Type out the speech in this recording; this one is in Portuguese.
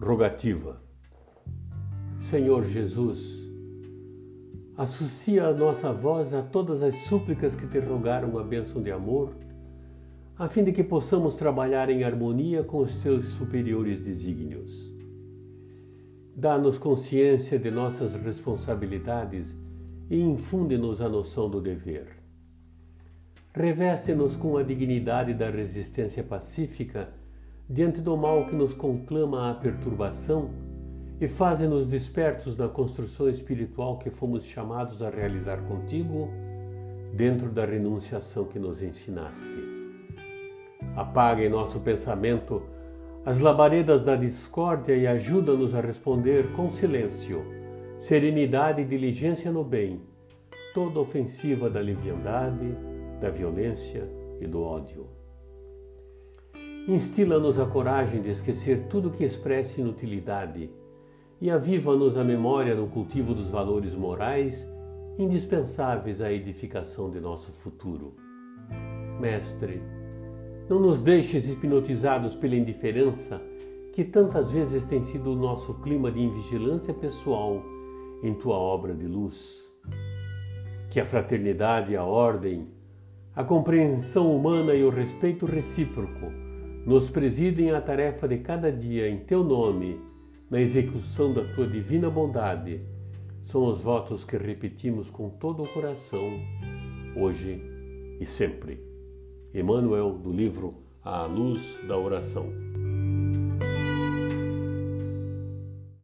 rogativa. Senhor Jesus, associa a nossa voz a todas as súplicas que te rogaram a bênção de amor, a fim de que possamos trabalhar em harmonia com os teus superiores desígnios. Dá-nos consciência de nossas responsabilidades e infunde-nos a noção do dever. Reveste-nos com a dignidade da resistência pacífica diante do mal que nos conclama à perturbação e faze-nos despertos na construção espiritual que fomos chamados a realizar contigo dentro da renunciação que nos ensinaste. Apaga em nosso pensamento as labaredas da discórdia e ajuda-nos a responder com silêncio, serenidade e diligência no bem, toda ofensiva da leviandade, da violência e do ódio. Instila-nos a coragem de esquecer tudo que expresse inutilidade e aviva-nos a memória no cultivo dos valores morais indispensáveis à edificação de nosso futuro. Mestre, não nos deixes hipnotizados pela indiferença que tantas vezes tem sido o nosso clima de invigilância pessoal em tua obra de luz. Que a fraternidade, a ordem, a compreensão humana e o respeito recíproco nos presidem a tarefa de cada dia em teu nome, na execução da tua divina bondade, são os votos que repetimos com todo o coração, hoje e sempre. Emmanuel, do livro A Luz da Oração.